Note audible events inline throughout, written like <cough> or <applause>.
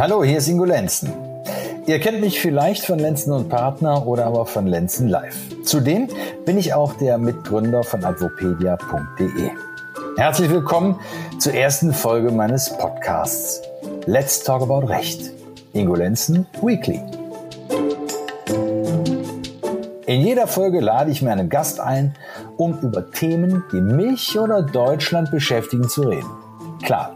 Hallo, hier ist Ingo Lenzen. Ihr kennt mich vielleicht von Lenzen und Partner oder aber von Lenzen Live. Zudem bin ich auch der Mitgründer von advopedia.de. Herzlich willkommen zur ersten Folge meines Podcasts Let's Talk About Recht. Ingo Lenzen Weekly. In jeder Folge lade ich mir einen Gast ein, um über Themen, die mich oder Deutschland beschäftigen, zu reden. Klar,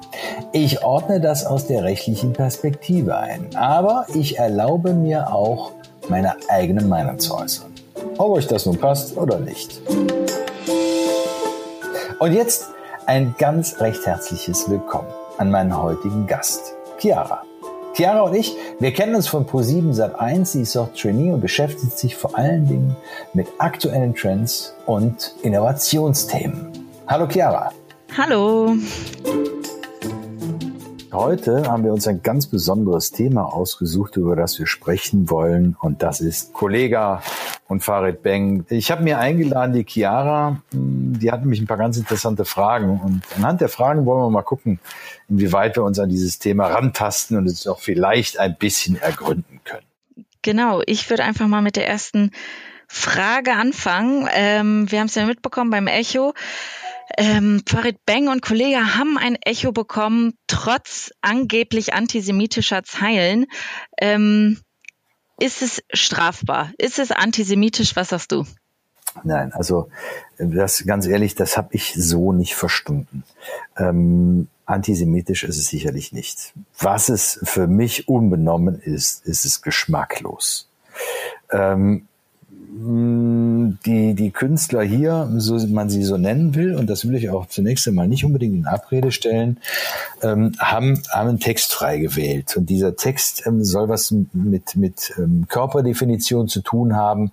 ich ordne das aus der rechtlichen Perspektive ein, aber ich erlaube mir auch, meine eigene Meinung zu äußern. Ob euch das nun passt oder nicht. Und jetzt ein ganz recht herzliches Willkommen an meinen heutigen Gast, Chiara. Chiara und ich, wir kennen uns von Pro7 Sat1. Sie ist auch Trainee und beschäftigt sich vor allen Dingen mit aktuellen Trends und Innovationsthemen. Hallo Chiara. Hallo. Heute haben wir uns ein ganz besonderes Thema ausgesucht, über das wir sprechen wollen. Und das ist Kollega und Farid Beng. Ich habe mir eingeladen, die Chiara, hm, die hat nämlich ein paar ganz interessante Fragen. Und anhand der Fragen wollen wir mal gucken, inwieweit wir uns an dieses Thema rantasten und es auch vielleicht ein bisschen ergründen können. Genau, ich würde einfach mal mit der ersten Frage anfangen. Ähm, wir haben es ja mitbekommen beim Echo. Ähm, Farid Beng und Kollege haben ein Echo bekommen, trotz angeblich antisemitischer Zeilen. Ähm, ist es strafbar? Ist es antisemitisch? Was sagst du? Nein, also das ganz ehrlich, das habe ich so nicht verstanden. Ähm, antisemitisch ist es sicherlich nicht. Was es für mich unbenommen ist, ist es geschmacklos. Ähm, die, die Künstler hier, so man sie so nennen will, und das will ich auch zunächst einmal nicht unbedingt in Abrede stellen, ähm, haben, haben einen Text frei gewählt. Und dieser Text ähm, soll was mit, mit ähm, Körperdefinition zu tun haben.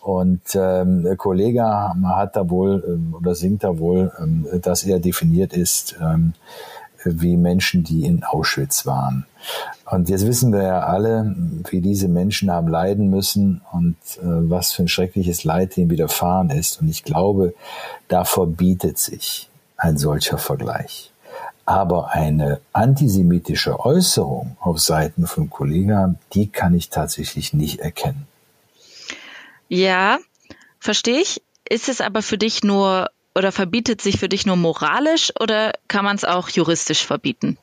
Und ähm, der Kollege hat da wohl ähm, oder singt da wohl, ähm, dass er definiert ist ähm, wie Menschen, die in Auschwitz waren. Und jetzt wissen wir ja alle, wie diese Menschen haben leiden müssen und äh, was für ein schreckliches Leid ihnen widerfahren ist. Und ich glaube, da verbietet sich ein solcher Vergleich. Aber eine antisemitische Äußerung auf Seiten von Kollegen, die kann ich tatsächlich nicht erkennen. Ja, verstehe ich. Ist es aber für dich nur oder verbietet sich für dich nur moralisch oder kann man es auch juristisch verbieten?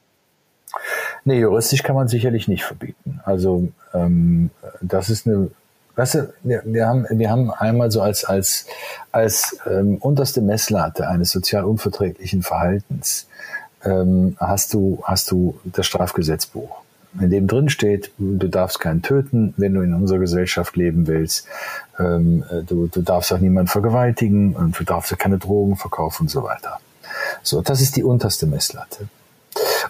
Nee, juristisch kann man sicherlich nicht verbieten. Also ähm, das ist eine, weißt du, wir, wir, haben, wir haben einmal so als, als, als ähm, unterste Messlatte eines sozial unverträglichen Verhaltens ähm, hast du, hast du das Strafgesetzbuch in dem drin steht, du darfst keinen töten, wenn du in unserer Gesellschaft leben willst. Ähm, du, du darfst auch niemanden vergewaltigen und du darfst keine Drogen verkaufen und so weiter. So, das ist die unterste Messlatte.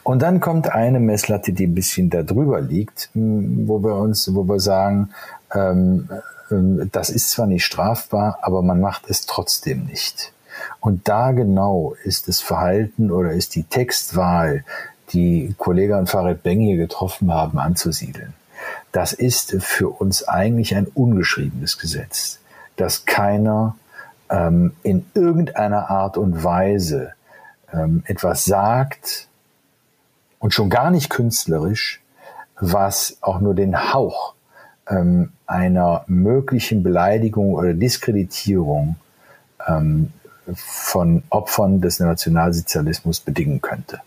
Und dann kommt eine Messlatte, die ein bisschen darüber liegt, wo wir uns, wo wir sagen, ähm, ähm, das ist zwar nicht strafbar, aber man macht es trotzdem nicht. Und da genau ist das Verhalten oder ist die Textwahl, die Kollege und Farid Beng hier getroffen haben, anzusiedeln. Das ist für uns eigentlich ein ungeschriebenes Gesetz, dass keiner ähm, in irgendeiner Art und Weise ähm, etwas sagt und schon gar nicht künstlerisch, was auch nur den Hauch ähm, einer möglichen Beleidigung oder Diskreditierung ähm, von Opfern des Nationalsozialismus bedingen könnte.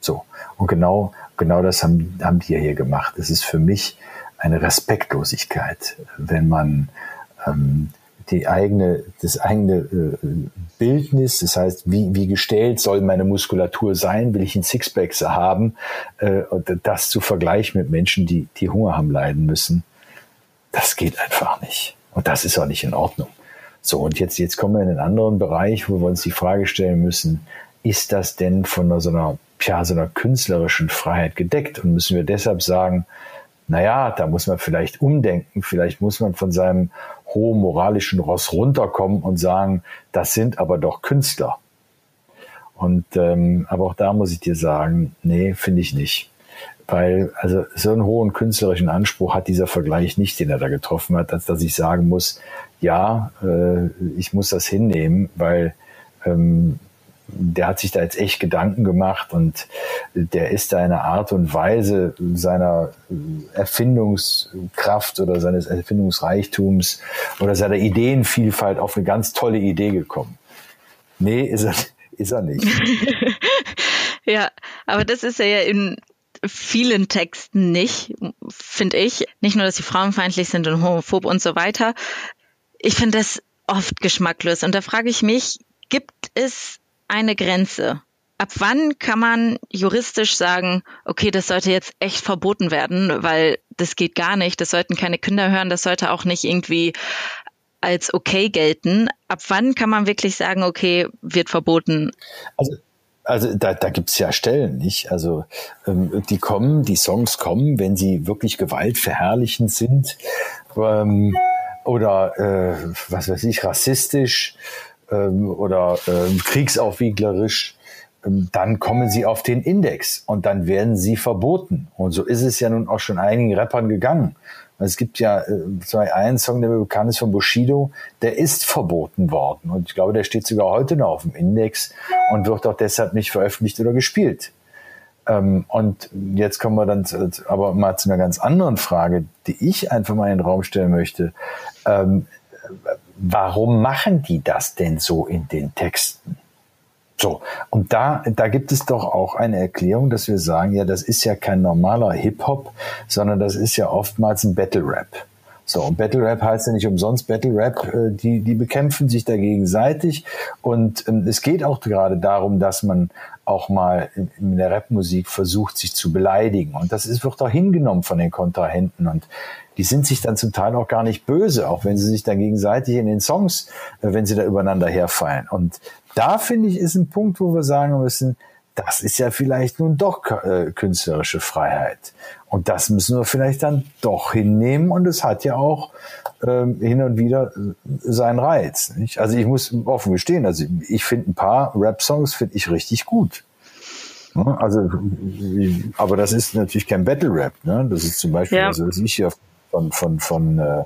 So. Und genau, genau das haben, haben die hier gemacht. Es ist für mich eine Respektlosigkeit, wenn man ähm, die eigene, das eigene äh, Bildnis, das heißt, wie, wie gestellt soll meine Muskulatur sein, will ich ein Sixpack haben, äh, und das zu vergleichen mit Menschen, die, die Hunger haben leiden müssen, das geht einfach nicht. Und das ist auch nicht in Ordnung. So, und jetzt, jetzt kommen wir in einen anderen Bereich, wo wir uns die Frage stellen müssen, ist das denn von so einer ja, so einer künstlerischen Freiheit gedeckt und müssen wir deshalb sagen, naja, da muss man vielleicht umdenken, vielleicht muss man von seinem hohen moralischen Ross runterkommen und sagen, das sind aber doch Künstler. Und ähm, aber auch da muss ich dir sagen, nee, finde ich nicht. Weil, also so einen hohen künstlerischen Anspruch hat dieser Vergleich nicht, den er da getroffen hat, als dass ich sagen muss, ja, äh, ich muss das hinnehmen, weil ähm, der hat sich da jetzt echt Gedanken gemacht und der ist da eine Art und Weise seiner Erfindungskraft oder seines Erfindungsreichtums oder seiner Ideenvielfalt auf eine ganz tolle Idee gekommen. Nee, ist er, ist er nicht. <laughs> ja, aber das ist er ja in vielen Texten nicht, finde ich. Nicht nur, dass sie frauenfeindlich sind und homophob und so weiter. Ich finde das oft geschmacklos. Und da frage ich mich, gibt es eine Grenze? Ab wann kann man juristisch sagen, okay, das sollte jetzt echt verboten werden, weil das geht gar nicht, das sollten keine Kinder hören, das sollte auch nicht irgendwie als okay gelten. Ab wann kann man wirklich sagen, okay, wird verboten? Also also da, da gibt ja Stellen, nicht? Also ähm, die kommen, die Songs kommen, wenn sie wirklich gewaltverherrlichend sind ähm, oder äh, was weiß ich, rassistisch ähm, oder äh, kriegsaufwieglerisch, ähm, dann kommen sie auf den Index und dann werden sie verboten. Und so ist es ja nun auch schon einigen Rappern gegangen. Es gibt ja äh, einen Song, der bekannt ist von Bushido, der ist verboten worden. Und ich glaube, der steht sogar heute noch auf dem Index und wird auch deshalb nicht veröffentlicht oder gespielt. Ähm, und jetzt kommen wir dann aber mal zu einer ganz anderen Frage, die ich einfach mal in den Raum stellen möchte. Ähm, warum machen die das denn so in den Texten? So, und da, da gibt es doch auch eine Erklärung, dass wir sagen, ja, das ist ja kein normaler Hip-Hop, sondern das ist ja oftmals ein Battle-Rap. So, und Battle Rap heißt ja nicht umsonst Battle Rap, äh, die, die bekämpfen sich da gegenseitig. Und ähm, es geht auch gerade darum, dass man auch mal in, in der Rapmusik versucht, sich zu beleidigen. Und das ist, wird auch hingenommen von den Kontrahenten. Und die sind sich dann zum Teil auch gar nicht böse, auch wenn sie sich dann gegenseitig in den Songs, äh, wenn sie da übereinander herfallen. Und da finde ich, ist ein Punkt, wo wir sagen müssen, das ist ja vielleicht nun doch äh, künstlerische Freiheit. Und das müssen wir vielleicht dann doch hinnehmen. Und es hat ja auch ähm, hin und wieder äh, seinen Reiz. Nicht? Also ich muss offen gestehen, also ich finde ein paar Rap-Songs finde ich richtig gut. Also, aber das ist natürlich kein Battle Rap. Ne? Das ist zum Beispiel, ja. also das ich hier von von von äh,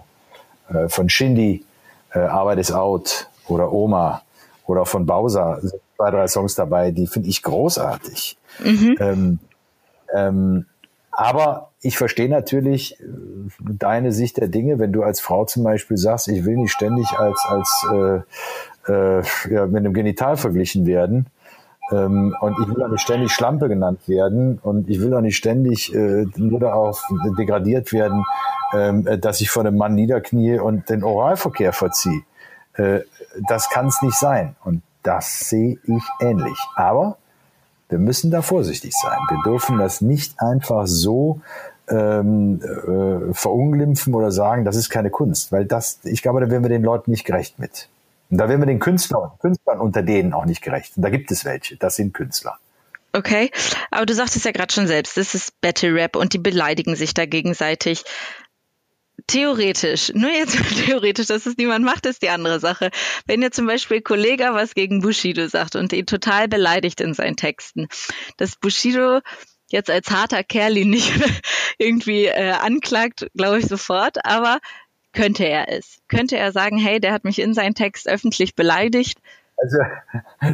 äh, von Shindy, äh, Arbeit ist out oder Oma oder von Bowser zwei, drei Songs dabei, die finde ich großartig. Mhm. Ähm, ähm, aber ich verstehe natürlich äh, deine Sicht der Dinge, wenn du als Frau zum Beispiel sagst, ich will nicht ständig als, als äh, äh, ja, mit einem Genital verglichen werden. Ähm, und ich will auch nicht ständig Schlampe genannt werden und ich will auch nicht ständig äh, nur darauf degradiert werden, dass ich vor einem Mann niederknie und den Oralverkehr verziehe. Äh, das kann es nicht sein. Und das sehe ich ähnlich. Aber wir müssen da vorsichtig sein. Wir dürfen das nicht einfach so ähm, äh, verunglimpfen oder sagen, das ist keine Kunst, weil das, ich glaube, da werden wir den Leuten nicht gerecht mit. Und da werden wir den Künstlern, Künstlern unter denen auch nicht gerecht. Und da gibt es welche, das sind Künstler. Okay, aber du sagtest ja gerade schon selbst, das ist Battle Rap und die beleidigen sich da gegenseitig theoretisch, nur jetzt <laughs> theoretisch, dass es niemand macht, ist die andere Sache. Wenn jetzt zum Beispiel Kollega was gegen Bushido sagt und ihn total beleidigt in seinen Texten, dass Bushido jetzt als harter Kerl ihn nicht <laughs> irgendwie äh, anklagt, glaube ich sofort, aber könnte er es? Könnte er sagen, hey, der hat mich in seinen Text öffentlich beleidigt? Also,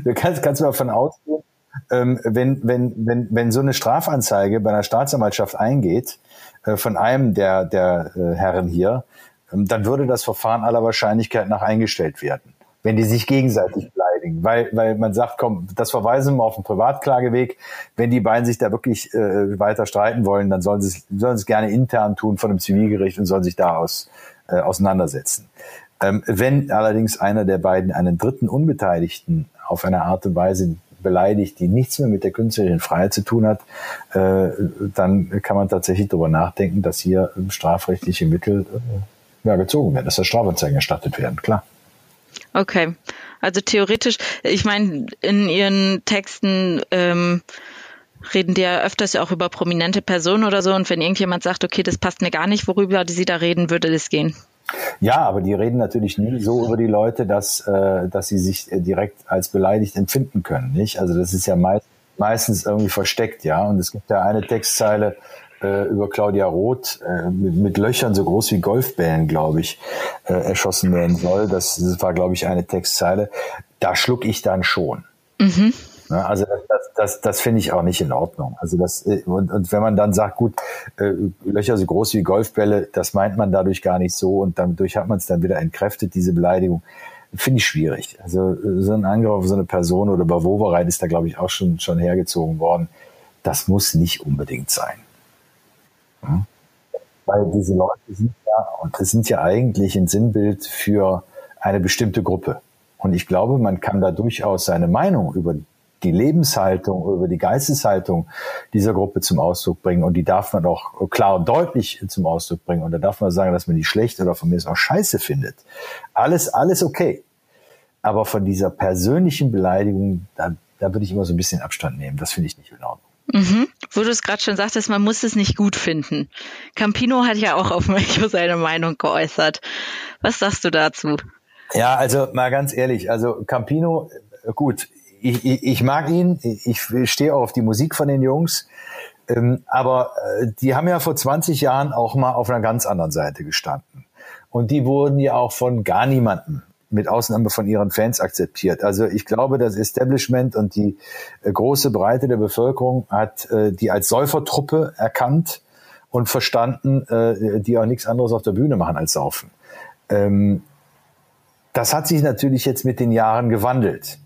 du kannst, kannst du davon ausgehen, ähm, wenn, wenn, wenn, wenn so eine Strafanzeige bei einer Staatsanwaltschaft eingeht, von einem der, der äh, Herren hier, ähm, dann würde das Verfahren aller Wahrscheinlichkeit nach eingestellt werden, wenn die sich gegenseitig beleidigen. Weil, weil man sagt, komm, das verweisen wir auf den Privatklageweg. Wenn die beiden sich da wirklich äh, weiter streiten wollen, dann sollen sie, sollen es gerne intern tun von einem Zivilgericht und sollen sich daraus äh, auseinandersetzen. Ähm, wenn allerdings einer der beiden einen dritten Unbeteiligten auf eine Art und Weise beleidigt, die nichts mehr mit der künstlerischen Freiheit zu tun hat, äh, dann kann man tatsächlich darüber nachdenken, dass hier strafrechtliche Mittel äh, ja, gezogen werden, dass da Strafanzeigen erstattet werden, klar. Okay, also theoretisch, ich meine, in Ihren Texten ähm, reden die ja öfters ja auch über prominente Personen oder so und wenn irgendjemand sagt, okay, das passt mir gar nicht, worüber Sie da reden, würde das gehen. Ja, aber die reden natürlich nie so über die Leute, dass, äh, dass sie sich äh, direkt als beleidigt empfinden können. Nicht? Also das ist ja meist, meistens irgendwie versteckt, ja. Und es gibt ja eine Textzeile äh, über Claudia Roth äh, mit, mit Löchern so groß wie Golfbällen, glaube ich, äh, erschossen werden soll. Das, das war, glaube ich, eine Textzeile. Da schluck ich dann schon. Mhm. Ne, also das, das, das, finde ich auch nicht in Ordnung. Also das äh, und, und wenn man dann sagt, gut, äh, Löcher so groß wie Golfbälle, das meint man dadurch gar nicht so und dadurch hat man es dann wieder entkräftet, diese Beleidigung, finde ich schwierig. Also äh, so ein Angriff auf so eine Person oder bei Wovereit ist da, glaube ich, auch schon, schon hergezogen worden. Das muss nicht unbedingt sein. Hm? Weil diese Leute sind ja, und das sind ja eigentlich ein Sinnbild für eine bestimmte Gruppe. Und ich glaube, man kann da durchaus seine Meinung über die Lebenshaltung, über die Geisteshaltung dieser Gruppe zum Ausdruck bringen. Und die darf man auch klar und deutlich zum Ausdruck bringen. Und da darf man sagen, dass man die schlecht oder von mir auch scheiße findet. Alles, alles okay. Aber von dieser persönlichen Beleidigung, da, da würde ich immer so ein bisschen Abstand nehmen. Das finde ich nicht in Ordnung. Mhm. Wo du es gerade schon sagtest, man muss es nicht gut finden. Campino hat ja auch auf <laughs> mich seine Meinung geäußert. Was sagst du dazu? Ja, also mal ganz ehrlich, also Campino, gut, ich, ich, mag ihn, ich stehe auch auf die Musik von den Jungs, ähm, aber äh, die haben ja vor 20 Jahren auch mal auf einer ganz anderen Seite gestanden. Und die wurden ja auch von gar niemandem mit Ausnahme von ihren Fans akzeptiert. Also ich glaube, das Establishment und die äh, große Breite der Bevölkerung hat äh, die als Säufertruppe erkannt und verstanden, die auch nichts anderes auf der Bühne machen als saufen. Ähm, das hat sich natürlich jetzt mit den Jahren gewandelt.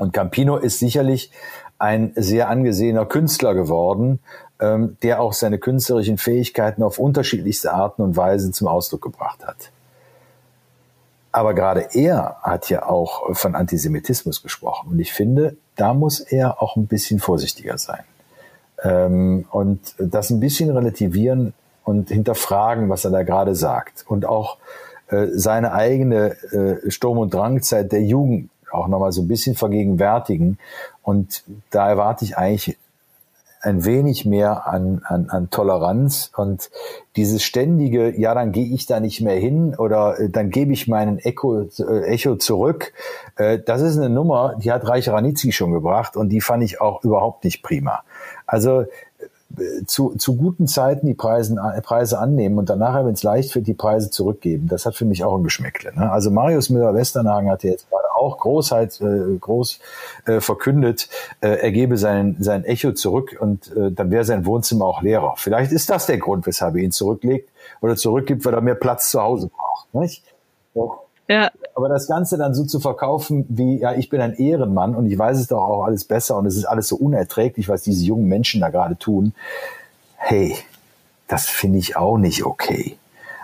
Und Campino ist sicherlich ein sehr angesehener Künstler geworden, ähm, der auch seine künstlerischen Fähigkeiten auf unterschiedlichste Arten und Weisen zum Ausdruck gebracht hat. Aber gerade er hat ja auch von Antisemitismus gesprochen. Und ich finde, da muss er auch ein bisschen vorsichtiger sein. Ähm, und das ein bisschen relativieren und hinterfragen, was er da gerade sagt. Und auch äh, seine eigene äh, Sturm- und Drangzeit der Jugend auch nochmal so ein bisschen vergegenwärtigen. Und da erwarte ich eigentlich ein wenig mehr an, an, an Toleranz und dieses ständige, ja, dann gehe ich da nicht mehr hin oder äh, dann gebe ich meinen Echo, äh, Echo zurück. Äh, das ist eine Nummer, die hat Reich Ranitzky schon gebracht und die fand ich auch überhaupt nicht prima. Also zu, zu guten Zeiten die Preise, Preise annehmen und danach, wenn es leicht wird, die Preise zurückgeben. Das hat für mich auch ein Geschmäckle. Ne? Also Marius Müller-Westernhagen hat jetzt gerade auch Großheit, äh, groß äh, verkündet, äh, er gebe sein, sein Echo zurück und äh, dann wäre sein Wohnzimmer auch leerer. Vielleicht ist das der Grund, weshalb er ihn zurücklegt oder zurückgibt, weil er mehr Platz zu Hause braucht. Nicht? So. Ja. Aber das Ganze dann so zu verkaufen, wie, ja, ich bin ein Ehrenmann und ich weiß es doch auch alles besser und es ist alles so unerträglich, was diese jungen Menschen da gerade tun. Hey, das finde ich auch nicht okay.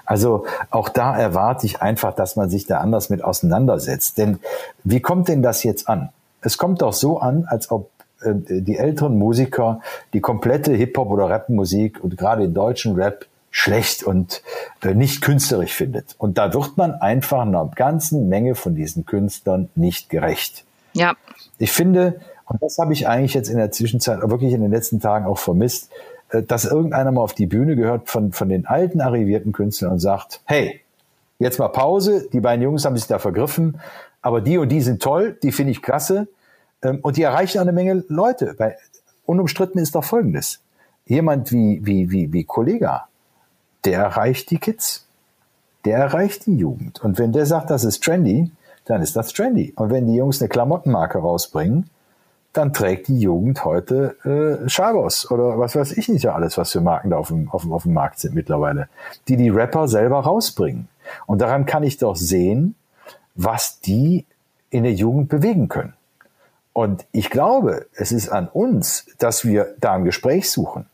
Also auch da erwarte ich einfach, dass man sich da anders mit auseinandersetzt. Denn wie kommt denn das jetzt an? Es kommt doch so an, als ob äh, die älteren Musiker die komplette Hip-Hop oder Rap-Musik und gerade den deutschen Rap schlecht und äh, nicht künstlerisch findet. Und da wird man einfach einer ganzen Menge von diesen Künstlern nicht gerecht. Ja. Ich finde, und das habe ich eigentlich jetzt in der Zwischenzeit, wirklich in den letzten Tagen auch vermisst, dass irgendeiner mal auf die Bühne gehört von, von den alten arrivierten Künstlern und sagt, hey, jetzt mal Pause, die beiden Jungs haben sich da vergriffen, aber die und die sind toll, die finde ich klasse ähm, und die erreichen eine Menge Leute. Weil unumstritten ist doch Folgendes. Jemand wie, wie, wie, wie Kollega, der erreicht die Kids. Der erreicht die Jugend. Und wenn der sagt, das ist trendy, dann ist das trendy. Und wenn die Jungs eine Klamottenmarke rausbringen, dann trägt die Jugend heute äh, Chavos oder was weiß ich nicht ja alles, was für Marken da auf dem, auf, dem, auf dem Markt sind mittlerweile, die die Rapper selber rausbringen. Und daran kann ich doch sehen, was die in der Jugend bewegen können. Und ich glaube, es ist an uns, dass wir da ein Gespräch suchen.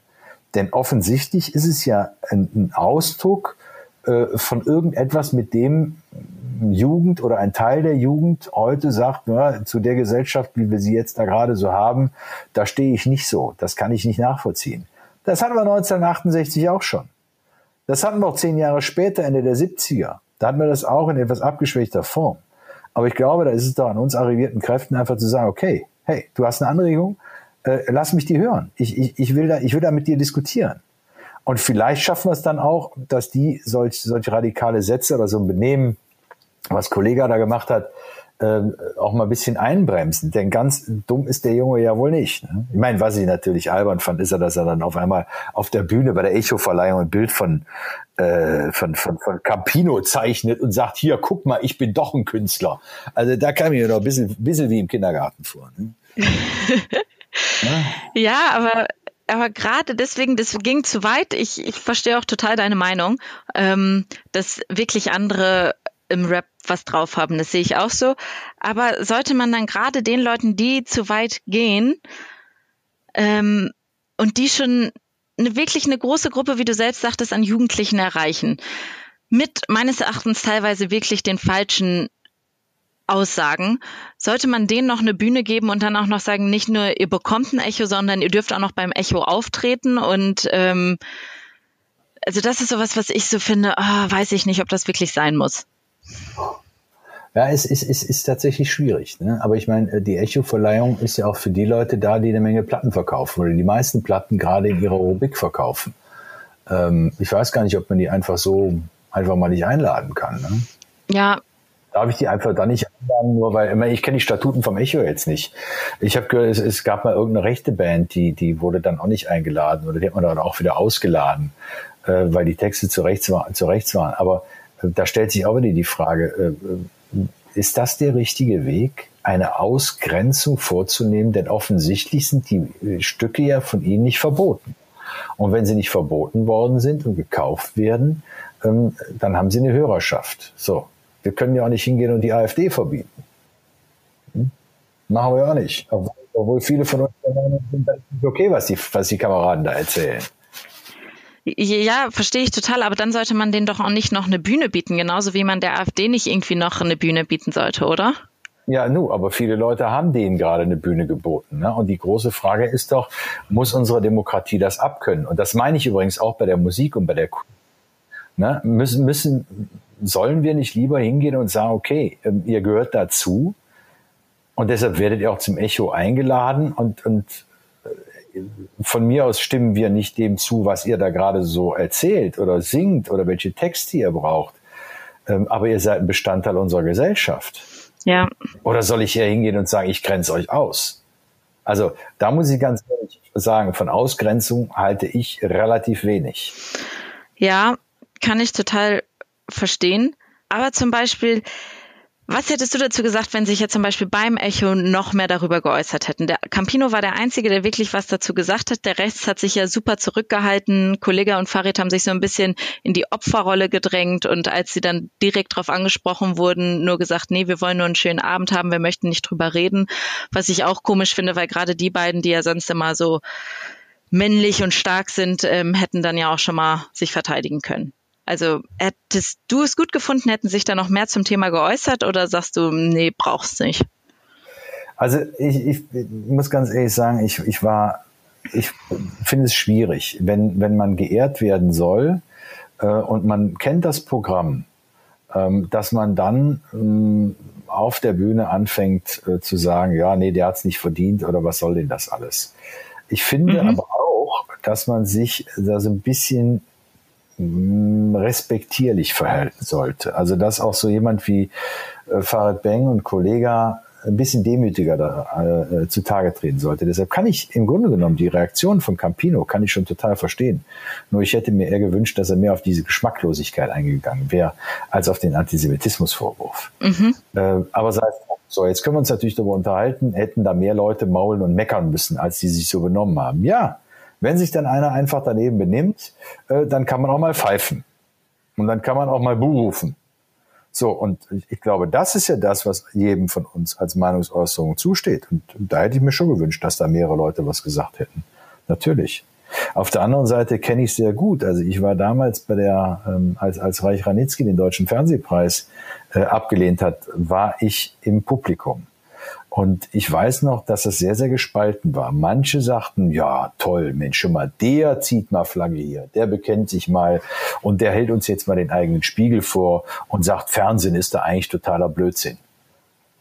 Denn offensichtlich ist es ja ein, ein Ausdruck äh, von irgendetwas, mit dem Jugend oder ein Teil der Jugend heute sagt, ja, zu der Gesellschaft, wie wir sie jetzt da gerade so haben, da stehe ich nicht so. Das kann ich nicht nachvollziehen. Das hatten wir 1968 auch schon. Das hatten wir auch zehn Jahre später, Ende der 70er. Da hatten wir das auch in etwas abgeschwächter Form. Aber ich glaube, da ist es doch an uns arrivierten Kräften einfach zu sagen, okay, hey, du hast eine Anregung, äh, lass mich die hören. Ich, ich, ich, will da, ich will da mit dir diskutieren. Und vielleicht schaffen wir es dann auch, dass die solch, solch radikale Sätze oder so ein Benehmen, was Kollege da gemacht hat, äh, auch mal ein bisschen einbremsen. Denn ganz dumm ist der Junge ja wohl nicht. Ne? Ich meine, was ich natürlich albern fand, ist ja, dass er dann auf einmal auf der Bühne bei der Echo-Verleihung ein Bild von, äh, von, von, von Campino zeichnet und sagt, hier, guck mal, ich bin doch ein Künstler. Also da kam mir noch ein bisschen, bisschen wie im Kindergarten vor. Ne? <laughs> ja, aber aber gerade deswegen, das ging zu weit. Ich, ich verstehe auch total deine Meinung, ähm, dass wirklich andere im Rap was drauf haben. Das sehe ich auch so. Aber sollte man dann gerade den Leuten, die zu weit gehen ähm, und die schon eine, wirklich eine große Gruppe, wie du selbst sagtest, an Jugendlichen erreichen, mit meines Erachtens teilweise wirklich den falschen Aussagen, sollte man denen noch eine Bühne geben und dann auch noch sagen, nicht nur ihr bekommt ein Echo, sondern ihr dürft auch noch beim Echo auftreten und ähm, also das ist sowas, was ich so finde, oh, weiß ich nicht, ob das wirklich sein muss. Ja, es ist, es ist tatsächlich schwierig. Ne? Aber ich meine, die Echo-Verleihung ist ja auch für die Leute da, die eine Menge Platten verkaufen oder die meisten Platten gerade in ihrer Rubrik verkaufen. Ähm, ich weiß gar nicht, ob man die einfach so einfach mal nicht einladen kann. Ne? Ja. Darf ich die einfach da nicht einladen, nur weil, ich, meine, ich kenne die Statuten vom Echo jetzt nicht. Ich habe gehört, es, es, gab mal irgendeine rechte Band, die, die wurde dann auch nicht eingeladen oder die hat man dann auch wieder ausgeladen, äh, weil die Texte zu rechts, war, zu rechts waren. Aber da stellt sich auch wieder die Frage, äh, ist das der richtige Weg, eine Ausgrenzung vorzunehmen? Denn offensichtlich sind die äh, Stücke ja von Ihnen nicht verboten. Und wenn sie nicht verboten worden sind und gekauft werden, ähm, dann haben sie eine Hörerschaft. So. Wir können ja auch nicht hingehen und die AfD verbieten. Hm? Machen wir auch nicht. Obwohl viele von uns sind, okay, was die, was die Kameraden da erzählen. Ja, verstehe ich total, aber dann sollte man denen doch auch nicht noch eine Bühne bieten, genauso wie man der AfD nicht irgendwie noch eine Bühne bieten sollte, oder? Ja, nu, aber viele Leute haben denen gerade eine Bühne geboten. Ne? Und die große Frage ist doch, muss unsere Demokratie das abkönnen? Und das meine ich übrigens auch bei der Musik und bei der Kunst. Ne? Müssen, müssen, sollen wir nicht lieber hingehen und sagen, okay, ähm, ihr gehört dazu und deshalb werdet ihr auch zum Echo eingeladen und, und von mir aus stimmen wir nicht dem zu, was ihr da gerade so erzählt oder singt oder welche Texte ihr braucht. Ähm, aber ihr seid ein Bestandteil unserer Gesellschaft. Ja. Oder soll ich hier hingehen und sagen, ich grenze euch aus? Also da muss ich ganz ehrlich sagen, von Ausgrenzung halte ich relativ wenig. Ja, kann ich total verstehen. Aber zum Beispiel, was hättest du dazu gesagt, wenn sich jetzt zum Beispiel beim Echo noch mehr darüber geäußert hätten? Der Campino war der Einzige, der wirklich was dazu gesagt hat. Der Rest hat sich ja super zurückgehalten. Kollege und Farid haben sich so ein bisschen in die Opferrolle gedrängt und als sie dann direkt darauf angesprochen wurden, nur gesagt, nee, wir wollen nur einen schönen Abend haben, wir möchten nicht drüber reden. Was ich auch komisch finde, weil gerade die beiden, die ja sonst immer so männlich und stark sind, ähm, hätten dann ja auch schon mal sich verteidigen können. Also hättest du es gut gefunden, hätten sich da noch mehr zum Thema geäußert oder sagst du, nee, brauchst nicht? Also ich, ich muss ganz ehrlich sagen, ich, ich war, ich finde es schwierig, wenn, wenn man geehrt werden soll äh, und man kennt das Programm, ähm, dass man dann ähm, auf der Bühne anfängt äh, zu sagen, ja, nee, der hat es nicht verdient oder was soll denn das alles? Ich finde mhm. aber auch, dass man sich da so ein bisschen respektierlich verhalten sollte. Also dass auch so jemand wie äh, Farid Beng und Kollega ein bisschen demütiger da, äh, zutage treten sollte. Deshalb kann ich im Grunde genommen die Reaktion von Campino kann ich schon total verstehen. Nur ich hätte mir eher gewünscht, dass er mehr auf diese Geschmacklosigkeit eingegangen wäre, als auf den Antisemitismusvorwurf. Mhm. Äh, aber sei so, jetzt können wir uns natürlich darüber unterhalten, hätten da mehr Leute maulen und meckern müssen, als die sich so benommen haben. Ja, wenn sich dann einer einfach daneben benimmt, äh, dann kann man auch mal pfeifen. Und dann kann man auch mal buhrufen. So, und ich glaube, das ist ja das, was jedem von uns als Meinungsäußerung zusteht. Und da hätte ich mir schon gewünscht, dass da mehrere Leute was gesagt hätten. Natürlich. Auf der anderen Seite kenne ich sehr gut. Also ich war damals bei der, ähm, als, als Reich Ranitzky den Deutschen Fernsehpreis äh, abgelehnt hat, war ich im Publikum. Und ich weiß noch, dass es sehr, sehr gespalten war. Manche sagten, ja, toll, Mensch, schon mal, der zieht mal Flagge hier, der bekennt sich mal und der hält uns jetzt mal den eigenen Spiegel vor und sagt, Fernsehen ist da eigentlich totaler Blödsinn.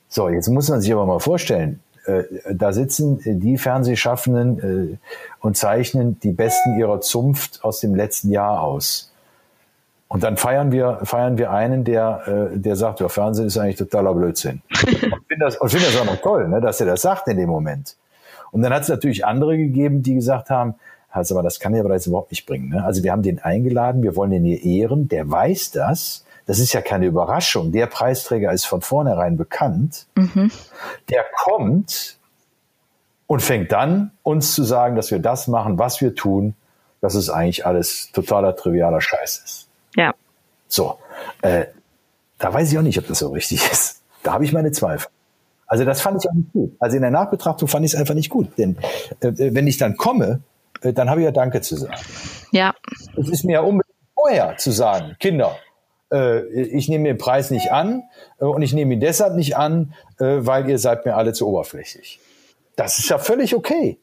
So, jetzt muss man sich aber mal vorstellen, äh, da sitzen die Fernsehschaffenden äh, und zeichnen die Besten ihrer Zunft aus dem letzten Jahr aus. Und dann feiern wir, feiern wir einen, der, äh, der sagt, ja, Fernsehen ist eigentlich totaler Blödsinn. <laughs> finde das, und find das auch noch toll, ne, dass er das sagt in dem Moment. Und dann hat es natürlich andere gegeben, die gesagt haben, also, aber das kann er aber jetzt überhaupt nicht bringen. Ne? Also wir haben den eingeladen, wir wollen den hier ehren, der weiß das. Das ist ja keine Überraschung. Der Preisträger ist von vornherein bekannt. Mhm. Der kommt und fängt dann uns zu sagen, dass wir das machen, was wir tun, dass es eigentlich alles totaler trivialer Scheiß ist. Ja. So, äh, da weiß ich auch nicht, ob das so richtig <laughs> ist. Da habe ich meine Zweifel. Also das fand ich auch nicht gut. Also in der Nachbetrachtung fand ich es einfach nicht gut. Denn äh, äh wenn ich dann komme, äh, dann habe ich ja Danke zu sagen. Ja. Es ist mir ja unbedingt vorher zu sagen, Kinder, äh, ich nehme den Preis nicht an äh, und ich nehme ihn deshalb nicht an, äh, weil ihr seid mir alle zu oberflächlich. Das ist ja völlig okay.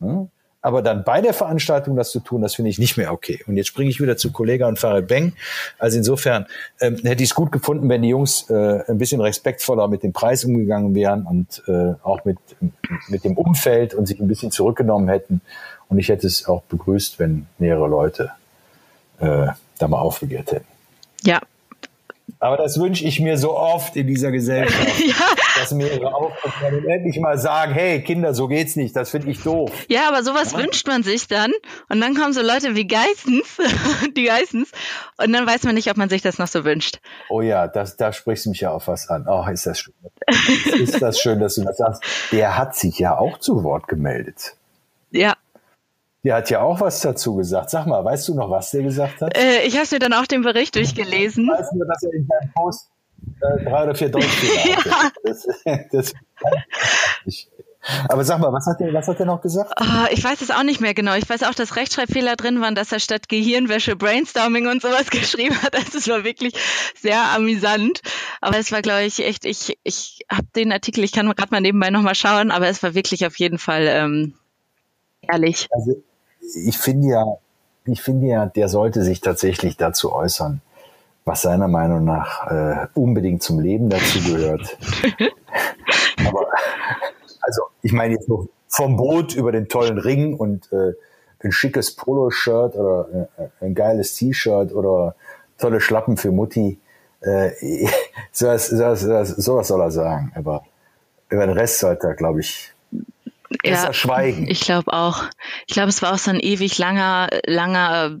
Hm? Aber dann bei der Veranstaltung das zu tun, das finde ich nicht mehr okay. Und jetzt springe ich wieder zu Kollega und Farid Beng. Also insofern ähm, hätte ich es gut gefunden, wenn die Jungs äh, ein bisschen respektvoller mit dem Preis umgegangen wären und äh, auch mit, mit dem Umfeld und sich ein bisschen zurückgenommen hätten. Und ich hätte es auch begrüßt, wenn mehrere Leute äh, da mal aufbegehrt hätten. Ja, aber das wünsche ich mir so oft in dieser Gesellschaft, <laughs> ja. Mehrere aufkommen endlich mal sagen, hey Kinder, so geht's nicht, das finde ich doof. Ja, aber sowas ja. wünscht man sich dann und dann kommen so Leute wie Geissens, <laughs> die Geissens und dann weiß man nicht, ob man sich das noch so wünscht. Oh ja, das, da sprichst du mich ja auf was an. Oh, ist das schön. ist das schön, dass du das sagst. Der hat sich ja auch zu Wort gemeldet. Ja. Der hat ja auch was dazu gesagt. Sag mal, weißt du noch, was der gesagt hat? Äh, ich habe mir dann auch den Bericht durchgelesen. Weißt du, dass er in seinem Post drei oder vier Deutschfehler <laughs> ja. Das, das, ich, aber sag mal, was hat der, was hat der noch gesagt? Oh, ich weiß es auch nicht mehr genau. Ich weiß auch, dass Rechtschreibfehler drin waren, dass er statt Gehirnwäsche Brainstorming und sowas <laughs> geschrieben hat. Das war wirklich sehr amüsant. Aber es war, glaube ich, echt, ich, ich habe den Artikel, ich kann gerade mal nebenbei nochmal schauen, aber es war wirklich auf jeden Fall ähm, ehrlich. Also ich finde ja, ich finde ja, der sollte sich tatsächlich dazu äußern, was seiner Meinung nach äh, unbedingt zum Leben dazu gehört. <laughs> Aber also ich meine jetzt noch vom Boot über den tollen Ring und äh, ein schickes Poloshirt oder äh, ein geiles T-Shirt oder tolle Schlappen für Mutti. Äh, <laughs> sowas, sowas, sowas soll er sagen. Aber über den Rest sollte er, glaube ich, ja, schweigen. Ich glaube auch. Ich glaube, es war auch so ein ewig langer, langer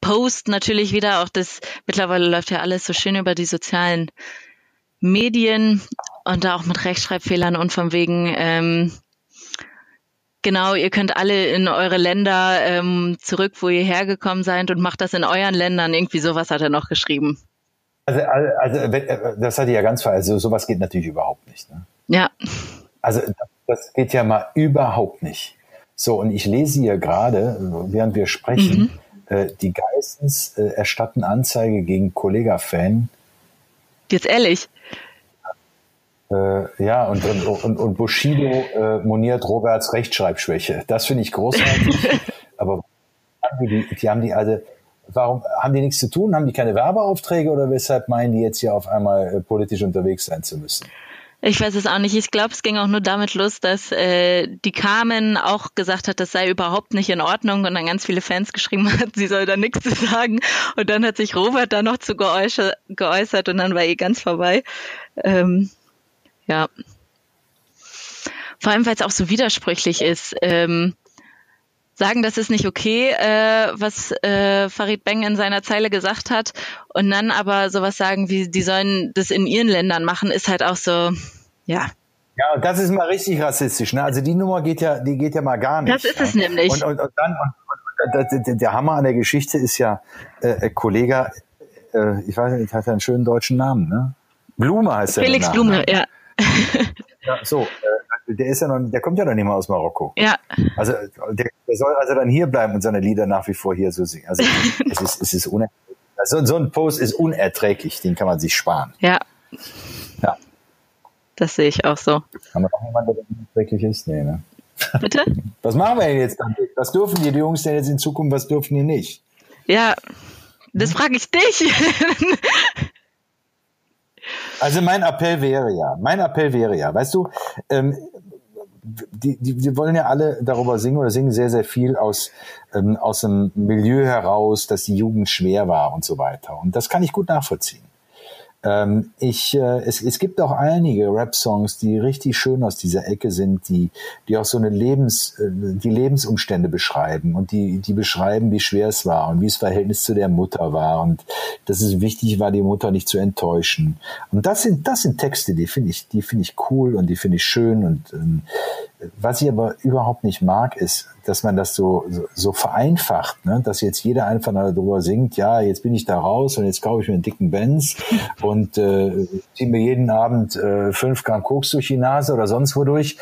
Post natürlich wieder. Auch das, mittlerweile läuft ja alles so schön über die sozialen Medien und da auch mit Rechtschreibfehlern und von wegen, ähm, genau, ihr könnt alle in eure Länder ähm, zurück, wo ihr hergekommen seid und macht das in euren Ländern. Irgendwie sowas hat er noch geschrieben. Also, also äh, das hatte ich ja ganz ver. Also sowas geht natürlich überhaupt nicht. Ne? Ja. Also das geht ja mal überhaupt nicht. So, und ich lese hier gerade, während wir sprechen, mhm. Äh, die Geistens äh, erstatten Anzeige gegen Kollega-Fan. Jetzt ehrlich? Äh, ja, und, und, und Bushido äh, moniert Roberts Rechtschreibschwäche. Das finde ich großartig. <laughs> Aber die, die haben die also, warum haben die nichts zu tun? Haben die keine Werbeaufträge oder weshalb meinen die jetzt hier auf einmal äh, politisch unterwegs sein zu müssen? Ich weiß es auch nicht. Ich glaube, es ging auch nur damit los, dass äh, die Carmen auch gesagt hat, das sei überhaupt nicht in Ordnung und dann ganz viele Fans geschrieben hat, <laughs> sie soll da nichts zu sagen. Und dann hat sich Robert da noch zu geäußert, und dann war eh ganz vorbei. Ähm, ja. Vor allem, weil es auch so widersprüchlich ist. Ähm, sagen, das ist nicht okay, äh, was äh, Farid Beng in seiner Zeile gesagt hat, und dann aber sowas sagen wie, die sollen das in ihren Ländern machen, ist halt auch so, ja. Ja, das ist mal richtig rassistisch. Ne? Also die Nummer geht ja, die geht ja mal gar nicht. Das ist es nämlich. Und, und, und dann, und, und, der Hammer an der Geschichte ist ja, äh, äh, Kollege, äh, ich weiß nicht, hat ja einen schönen deutschen Namen, ne? Blume heißt er. Felix Blume, ja. ja. So, äh, der ist ja noch, der kommt ja noch nicht mal aus Marokko. Ja. Also der, der soll also dann hier bleiben und seine Lieder nach wie vor hier so singen. Also <laughs> es ist, es ist unerträglich. Also, so ein Post ist unerträglich, den kann man sich sparen. Ja. Ja. Das sehe ich auch so. Haben wir noch jemanden, der unerträglich ist? Nee, ne? Bitte? <laughs> Was machen wir denn jetzt dann? Was dürfen die Jungs denn jetzt in Zukunft, was dürfen die nicht? Ja, das frage ich dich. Also mein Appell wäre ja, mein Appell wäre ja, weißt du, ähm, die, die, die wollen ja alle darüber singen oder singen sehr, sehr viel aus, ähm, aus einem Milieu heraus, dass die Jugend schwer war und so weiter. Und das kann ich gut nachvollziehen. Ähm, ich, äh, es, es gibt auch einige Rap-Songs, die richtig schön aus dieser Ecke sind, die, die auch so eine Lebens, äh, die Lebensumstände beschreiben und die, die beschreiben, wie schwer es war und wie das Verhältnis zu der Mutter war und dass es wichtig war, die Mutter nicht zu enttäuschen. Und das sind, das sind Texte, die finde ich, die finde ich cool und die finde ich schön und ähm, was ich aber überhaupt nicht mag, ist, dass man das so, so, so vereinfacht, ne? dass jetzt jeder einfach darüber singt, ja, jetzt bin ich da raus und jetzt kaufe ich mir einen dicken Benz <laughs> und äh, ziehe mir jeden Abend äh, fünf Gramm Koks durch die Nase oder sonst wodurch.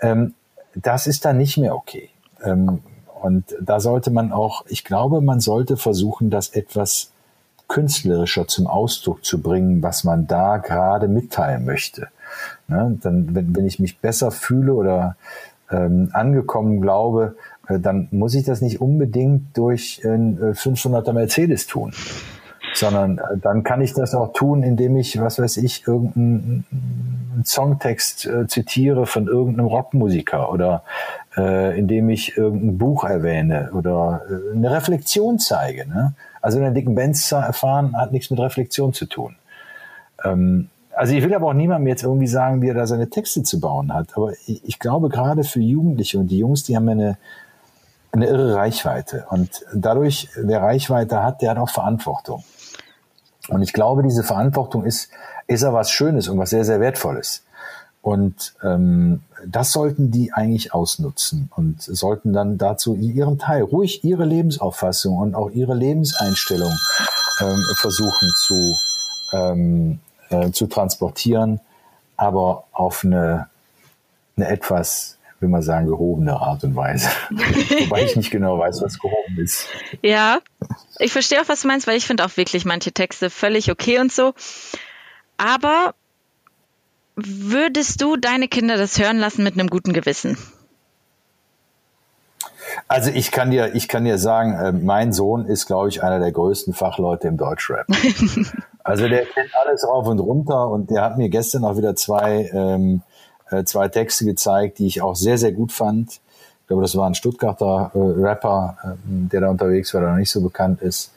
Ähm, das ist dann nicht mehr okay. Ähm, und da sollte man auch, ich glaube, man sollte versuchen, das etwas künstlerischer zum Ausdruck zu bringen, was man da gerade mitteilen möchte. Ne? Dann, wenn, wenn ich mich besser fühle oder ähm, angekommen glaube, äh, dann muss ich das nicht unbedingt durch ein äh, 500er Mercedes tun, sondern äh, dann kann ich das auch tun, indem ich, was weiß ich, irgendeinen Songtext äh, zitiere von irgendeinem Rockmusiker oder äh, indem ich irgendein Buch erwähne oder äh, eine Reflexion zeige. Ne? Also in der dicken Benz erfahren hat nichts mit Reflexion zu tun. Ähm, also ich will aber auch niemandem jetzt irgendwie sagen, wie er da seine Texte zu bauen hat. Aber ich, ich glaube gerade für Jugendliche und die Jungs, die haben eine, eine irre Reichweite. Und dadurch, wer Reichweite hat, der hat auch Verantwortung. Und ich glaube, diese Verantwortung ist, ist ja was Schönes und was sehr, sehr Wertvolles. Und ähm, das sollten die eigentlich ausnutzen und sollten dann dazu ihren Teil, ruhig ihre Lebensauffassung und auch ihre Lebenseinstellung ähm, versuchen zu, ähm, äh, zu transportieren, aber auf eine, eine etwas, will man sagen, gehobene Art und Weise. <laughs> Wobei ich nicht genau weiß, was gehoben ist. Ja, ich verstehe auch, was du meinst, weil ich finde auch wirklich manche Texte völlig okay und so. Aber würdest du deine Kinder das hören lassen mit einem guten Gewissen? Also ich kann dir, ich kann dir sagen, äh, mein Sohn ist, glaube ich, einer der größten Fachleute im Deutschrap. <laughs> also der kennt alles rauf und runter und der hat mir gestern auch wieder zwei, ähm, äh, zwei Texte gezeigt, die ich auch sehr, sehr gut fand. Ich glaube, das war ein Stuttgarter äh, Rapper, äh, der da unterwegs war, der noch nicht so bekannt ist.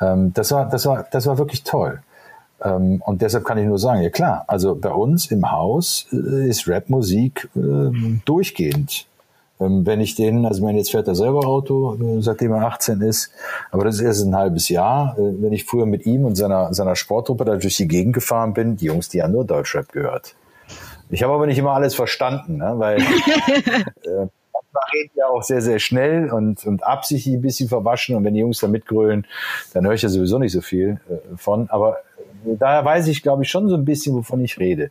Ähm, das war, das war, das war wirklich toll. Ähm, und deshalb kann ich nur sagen, ja klar, also bei uns im Haus äh, ist Rapmusik äh, durchgehend. Ähm, wenn ich den, also wenn jetzt fährt er selber Auto, äh, seitdem er 18 ist, aber das ist erst ein halbes Jahr. Äh, wenn ich früher mit ihm und seiner, seiner Sportgruppe da durch die Gegend gefahren bin, die Jungs, die haben nur Deutschrap gehört. Ich habe aber nicht immer alles verstanden, ne, weil <laughs> äh, reden ja auch sehr, sehr schnell und, und absichtlich ein bisschen verwaschen. Und wenn die Jungs da mitgrölen, dann höre ich ja sowieso nicht so viel äh, von. Aber daher weiß ich, glaube ich, schon so ein bisschen, wovon ich rede.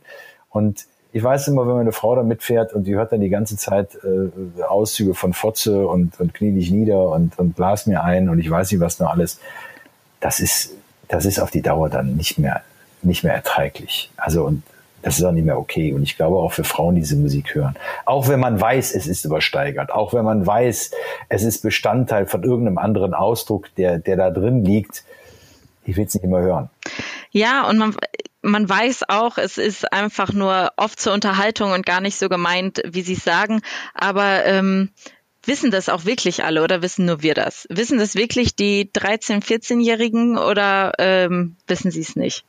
Und ich weiß immer, wenn meine Frau da mitfährt und die hört dann die ganze Zeit äh, Auszüge von Fotze und, und knie dich nieder und, und blas mir ein und ich weiß nicht, was noch alles. Das ist, das ist auf die Dauer dann nicht mehr, nicht mehr erträglich. Also, und das ist auch nicht mehr okay. Und ich glaube auch für Frauen, die diese Musik hören. Auch wenn man weiß, es ist übersteigert. Auch wenn man weiß, es ist Bestandteil von irgendeinem anderen Ausdruck, der, der da drin liegt. Ich will es nicht immer hören. Ja, und man, man weiß auch, es ist einfach nur oft zur Unterhaltung und gar nicht so gemeint, wie Sie es sagen. Aber ähm, wissen das auch wirklich alle oder wissen nur wir das? Wissen das wirklich die 13-, 14-Jährigen oder ähm, wissen sie es nicht?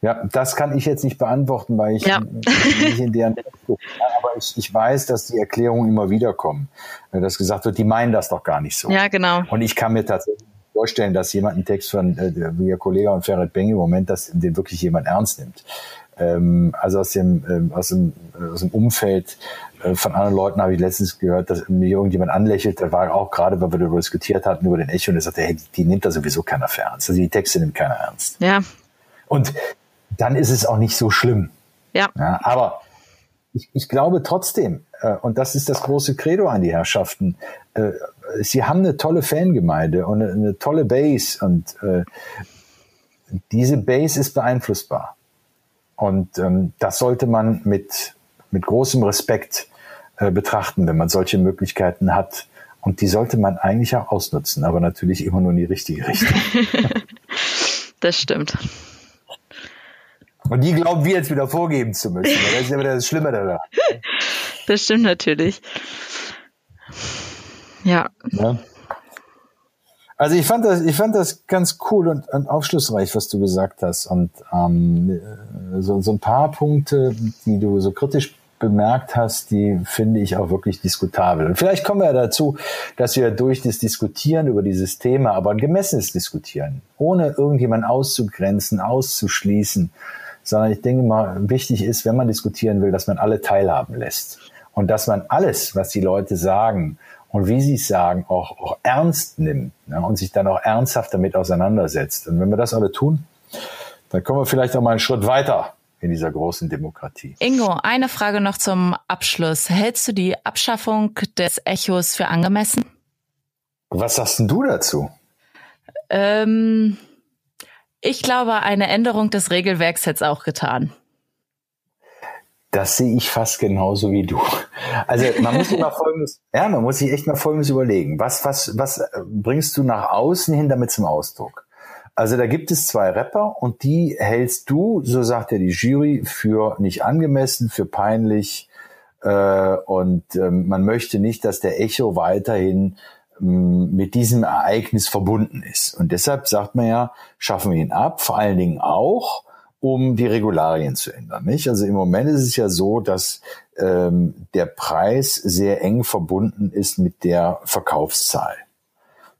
Ja, das kann ich jetzt nicht beantworten, weil ich ja. <laughs> nicht in deren aber ich, ich weiß, dass die Erklärungen immer wieder kommen. Dass gesagt wird, die meinen das doch gar nicht so. Ja, genau. Und ich kann mir tatsächlich vorstellen, dass jemand einen Text von äh, wie Ihr Kollege und Ferret Beng im Moment, dass den wirklich jemand ernst nimmt. Ähm, also aus dem, ähm, aus dem, aus dem Umfeld äh, von anderen Leuten habe ich letztens gehört, dass mir irgendjemand anlächelt, der war auch gerade, weil wir darüber diskutiert hatten, über den Echo, und der sagte, hey, die, die nimmt da sowieso keiner für ernst. Also die Texte nimmt keiner ernst. Ja. Und dann ist es auch nicht so schlimm. Ja. ja aber ich, ich glaube trotzdem, äh, und das ist das große Credo an die Herrschaften, äh, sie haben eine tolle Fangemeinde und eine, eine tolle Base und äh, diese Base ist beeinflussbar. Und ähm, das sollte man mit, mit großem Respekt äh, betrachten, wenn man solche Möglichkeiten hat. Und die sollte man eigentlich auch ausnutzen, aber natürlich immer nur in die richtige Richtung. <laughs> das stimmt. Und die glauben wir jetzt wieder vorgeben zu müssen. Das ist ja wieder das Schlimme daran. Das stimmt natürlich. Ja. ja. Also ich fand das, ich fand das ganz cool und, und aufschlussreich, was du gesagt hast. Und ähm, so, so ein paar Punkte, die du so kritisch bemerkt hast, die finde ich auch wirklich diskutabel. Und vielleicht kommen wir ja dazu, dass wir durch das Diskutieren über dieses Thema, aber ein gemessenes Diskutieren, ohne irgendjemanden auszugrenzen, auszuschließen, sondern ich denke mal, wichtig ist, wenn man diskutieren will, dass man alle teilhaben lässt. Und dass man alles, was die Leute sagen, und wie sie es sagen, auch, auch ernst nimmt ne, und sich dann auch ernsthaft damit auseinandersetzt. Und wenn wir das alle tun, dann kommen wir vielleicht auch mal einen Schritt weiter in dieser großen Demokratie. Ingo, eine Frage noch zum Abschluss. Hältst du die Abschaffung des Echos für angemessen? Was sagst denn du dazu? Ähm, ich glaube, eine Änderung des Regelwerks hätte es auch getan. Das sehe ich fast genauso wie du. Also man muss sich mal folgendes, <laughs> ja, man muss sich echt mal folgendes überlegen. Was, was, was bringst du nach außen hin damit zum Ausdruck? Also da gibt es zwei Rapper und die hältst du, so sagt ja die Jury, für nicht angemessen, für peinlich äh, und ähm, man möchte nicht, dass der Echo weiterhin ähm, mit diesem Ereignis verbunden ist. Und deshalb sagt man ja, schaffen wir ihn ab, vor allen Dingen auch, um die Regularien zu ändern. Nicht? Also im Moment ist es ja so, dass ähm, der Preis sehr eng verbunden ist mit der Verkaufszahl.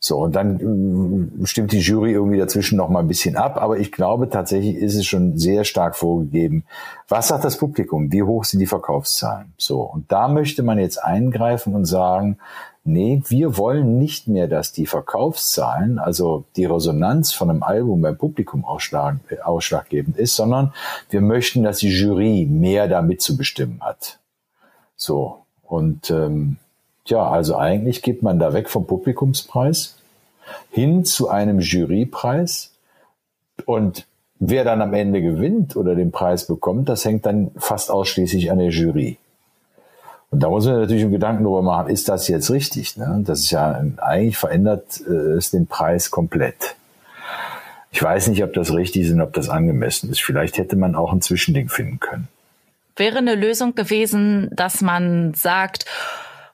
So, und dann äh, stimmt die Jury irgendwie dazwischen noch mal ein bisschen ab, aber ich glaube tatsächlich ist es schon sehr stark vorgegeben. Was sagt das Publikum? Wie hoch sind die Verkaufszahlen? So, und da möchte man jetzt eingreifen und sagen, nee, wir wollen nicht mehr, dass die Verkaufszahlen, also die Resonanz von einem Album beim Publikum ausschlag, ausschlaggebend ist, sondern wir möchten, dass die Jury mehr damit zu bestimmen hat. So, und ähm, ja, also eigentlich geht man da weg vom Publikumspreis hin zu einem Jurypreis und wer dann am Ende gewinnt oder den Preis bekommt, das hängt dann fast ausschließlich an der Jury. Und da muss man natürlich einen Gedanken darüber machen, ist das jetzt richtig? Ne? Das ist ja, eigentlich verändert äh, es den Preis komplett. Ich weiß nicht, ob das richtig ist und ob das angemessen ist. Vielleicht hätte man auch ein Zwischending finden können. Wäre eine Lösung gewesen, dass man sagt,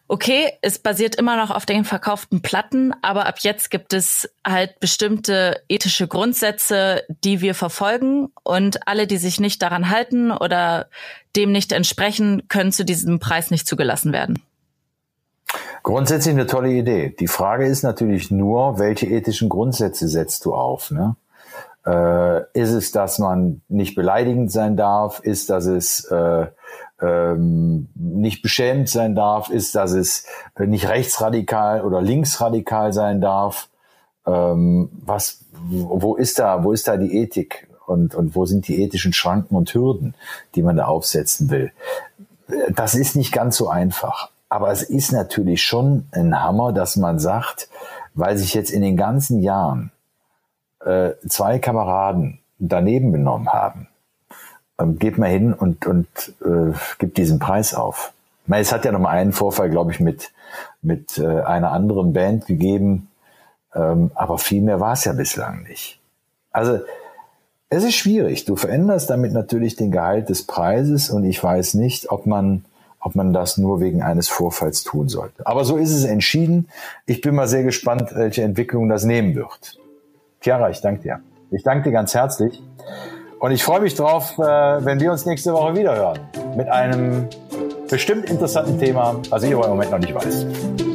okay, es basiert immer noch auf den verkauften Platten, aber ab jetzt gibt es halt bestimmte ethische Grundsätze, die wir verfolgen und alle, die sich nicht daran halten oder dem nicht entsprechen, können zu diesem Preis nicht zugelassen werden. Grundsätzlich eine tolle Idee. Die Frage ist natürlich nur, welche ethischen Grundsätze setzt du auf? Ne? Äh, ist es, dass man nicht beleidigend sein darf? Ist, dass es äh, ähm, nicht beschämt sein darf, ist, dass es nicht rechtsradikal oder linksradikal sein darf. Ähm, was, wo ist da, wo ist da die Ethik und, und wo sind die ethischen Schranken und Hürden, die man da aufsetzen will? Das ist nicht ganz so einfach. Aber es ist natürlich schon ein Hammer, dass man sagt, weil sich jetzt in den ganzen Jahren äh, zwei Kameraden daneben benommen haben, geht mal hin und, und äh, gibt diesen Preis auf. meine, es hat ja noch mal einen Vorfall, glaube ich, mit, mit äh, einer anderen Band gegeben, ähm, aber viel mehr war es ja bislang nicht. Also es ist schwierig. Du veränderst damit natürlich den Gehalt des Preises und ich weiß nicht, ob man ob man das nur wegen eines Vorfalls tun sollte. Aber so ist es entschieden. Ich bin mal sehr gespannt, welche Entwicklung das nehmen wird. Chiara, ich danke dir. Ich danke dir ganz herzlich. Und ich freue mich drauf, äh, wenn wir uns nächste Woche wieder hören. Mit einem bestimmt interessanten Thema, was ich aber im Moment noch nicht weiß.